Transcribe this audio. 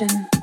Passion.